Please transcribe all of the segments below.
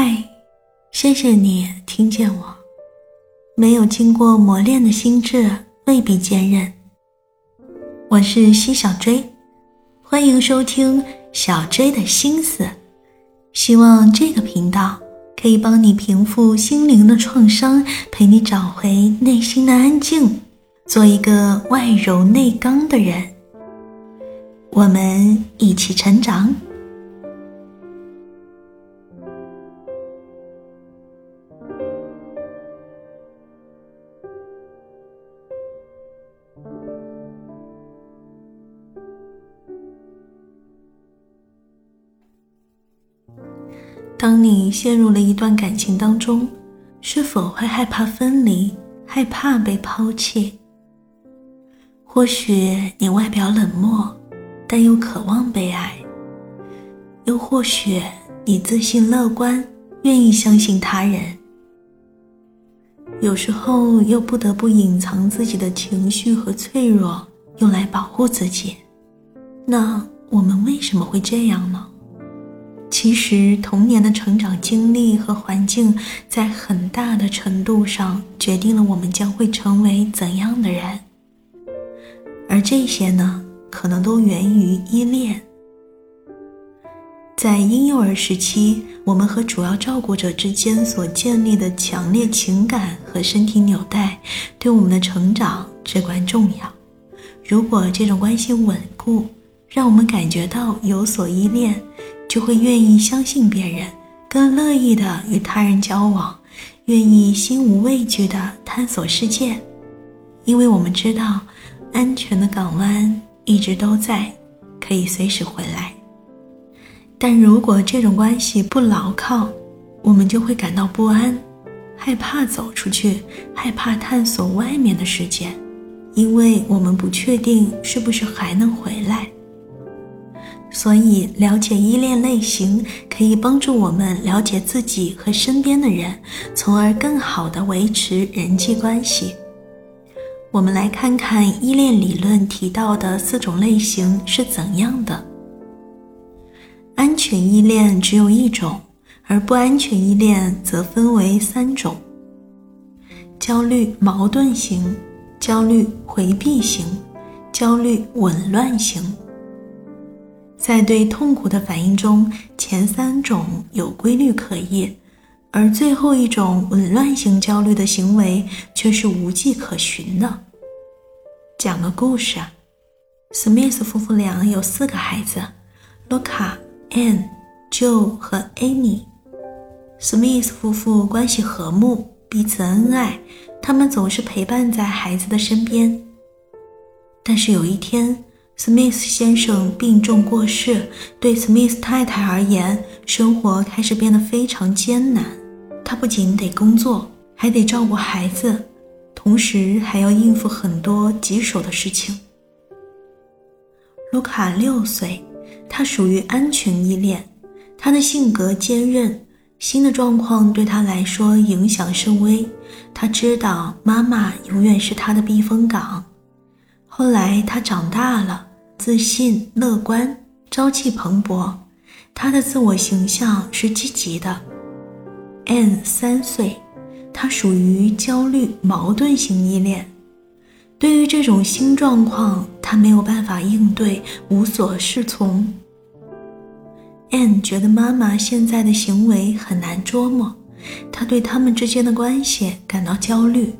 嗨，谢谢你听见我。没有经过磨练的心智未必坚韧。我是西小追，欢迎收听小追的心思。希望这个频道可以帮你平复心灵的创伤，陪你找回内心的安静，做一个外柔内刚的人。我们一起成长。当你陷入了一段感情当中，是否会害怕分离，害怕被抛弃？或许你外表冷漠，但又渴望被爱；又或许你自信乐观，愿意相信他人。有时候又不得不隐藏自己的情绪和脆弱，用来保护自己。那我们为什么会这样呢？其实，童年的成长经历和环境，在很大的程度上决定了我们将会成为怎样的人。而这些呢，可能都源于依恋。在婴幼儿时期，我们和主要照顾者之间所建立的强烈情感和身体纽带，对我们的成长至关重要。如果这种关系稳固，让我们感觉到有所依恋。就会愿意相信别人，更乐意的与他人交往，愿意心无畏惧的探索世界，因为我们知道，安全的港湾一直都在，可以随时回来。但如果这种关系不牢靠，我们就会感到不安，害怕走出去，害怕探索外面的世界，因为我们不确定是不是还能回来。所以，了解依恋类型可以帮助我们了解自己和身边的人，从而更好的维持人际关系。我们来看看依恋理论提到的四种类型是怎样的。安全依恋只有一种，而不安全依恋则分为三种：焦虑矛盾型、焦虑回避型、焦虑紊乱型。在对痛苦的反应中，前三种有规律可依，而最后一种紊乱型焦虑的行为却是无迹可寻的。讲个故事啊，史密斯夫妇俩有四个孩子：卢卡、Anne、Joe 和 Amy。史密斯夫妇关系和睦，彼此恩爱，他们总是陪伴在孩子的身边。但是有一天，史密斯先生病重过世，对史密斯太太而言，生活开始变得非常艰难。她不仅得工作，还得照顾孩子，同时还要应付很多棘手的事情。卢卡六岁，他属于安全依恋，他的性格坚韧，新的状况对他来说影响甚微。他知道妈妈永远是他的避风港。后来他长大了。自信、乐观、朝气蓬勃，他的自我形象是积极的。N 三岁，他属于焦虑矛盾型依恋。对于这种新状况，他没有办法应对，无所适从。N 觉得妈妈现在的行为很难捉摸，他对他们之间的关系感到焦虑，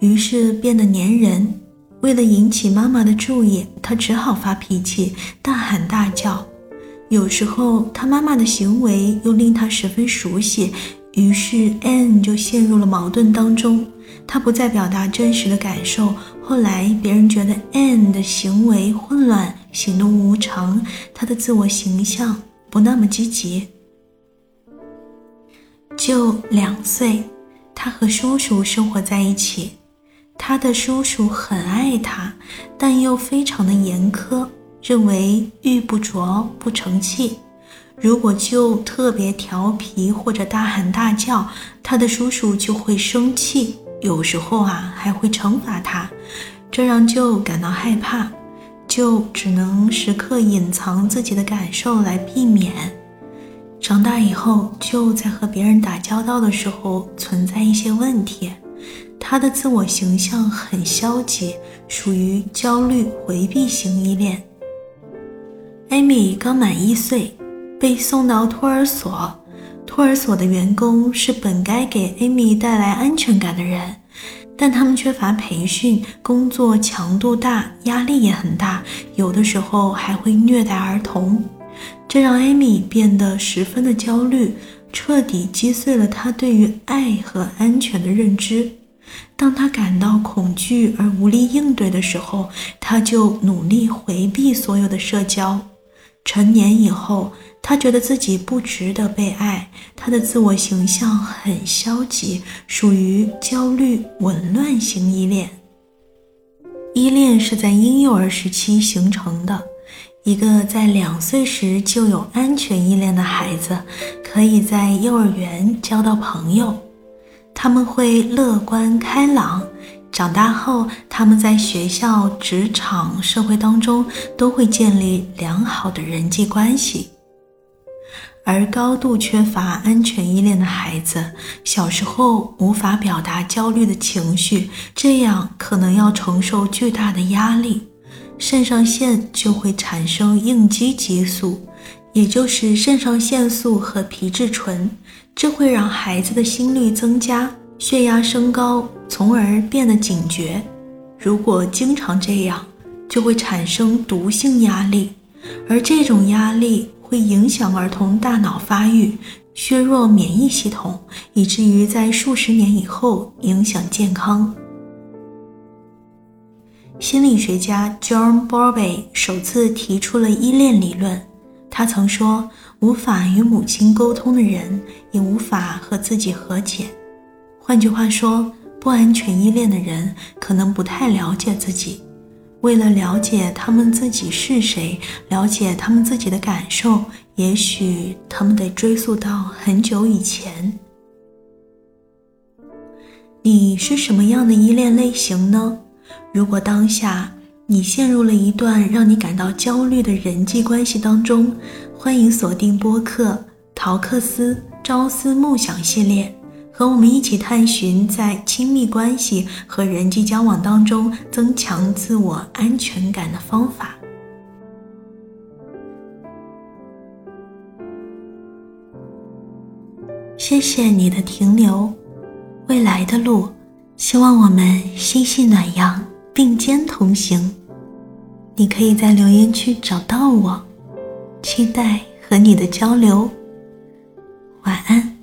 于是变得粘人。为了引起妈妈的注意，他只好发脾气，大喊大叫。有时候，他妈妈的行为又令他十分熟悉，于是 Anne 就陷入了矛盾当中。他不再表达真实的感受。后来，别人觉得 Anne 的行为混乱，行动无常，他的自我形象不那么积极。就两岁，他和叔叔生活在一起。他的叔叔很爱他，但又非常的严苛，认为玉不琢不成器。如果就特别调皮或者大喊大叫，他的叔叔就会生气，有时候啊还会惩罚他，这让舅感到害怕，就只能时刻隐藏自己的感受来避免。长大以后就在和别人打交道的时候存在一些问题。他的自我形象很消极，属于焦虑回避型依恋。艾米刚满一岁，被送到托儿所。托儿所的员工是本该给艾米带来安全感的人，但他们缺乏培训，工作强度大，压力也很大，有的时候还会虐待儿童，这让艾米变得十分的焦虑，彻底击碎了他对于爱和安全的认知。当他感到恐惧而无力应对的时候，他就努力回避所有的社交。成年以后，他觉得自己不值得被爱，他的自我形象很消极，属于焦虑紊乱型依恋。依恋是在婴幼儿时期形成的，一个在两岁时就有安全依恋的孩子，可以在幼儿园交到朋友。他们会乐观开朗，长大后，他们在学校、职场、社会当中都会建立良好的人际关系。而高度缺乏安全依恋的孩子，小时候无法表达焦虑的情绪，这样可能要承受巨大的压力，肾上腺就会产生应激激素。也就是肾上腺素和皮质醇，这会让孩子的心率增加，血压升高，从而变得警觉。如果经常这样，就会产生毒性压力，而这种压力会影响儿童大脑发育，削弱免疫系统，以至于在数十年以后影响健康。心理学家 John Bowlby 首次提出了依恋理论。他曾说：“无法与母亲沟通的人，也无法和自己和解。”换句话说，不安全依恋的人可能不太了解自己。为了了解他们自己是谁，了解他们自己的感受，也许他们得追溯到很久以前。你是什么样的依恋类型呢？如果当下。你陷入了一段让你感到焦虑的人际关系当中，欢迎锁定播客《陶克斯朝思暮想》系列，和我们一起探寻在亲密关系和人际交往当中增强自我安全感的方法。谢谢你的停留，未来的路，希望我们心系暖阳。并肩同行，你可以在留言区找到我，期待和你的交流。晚安。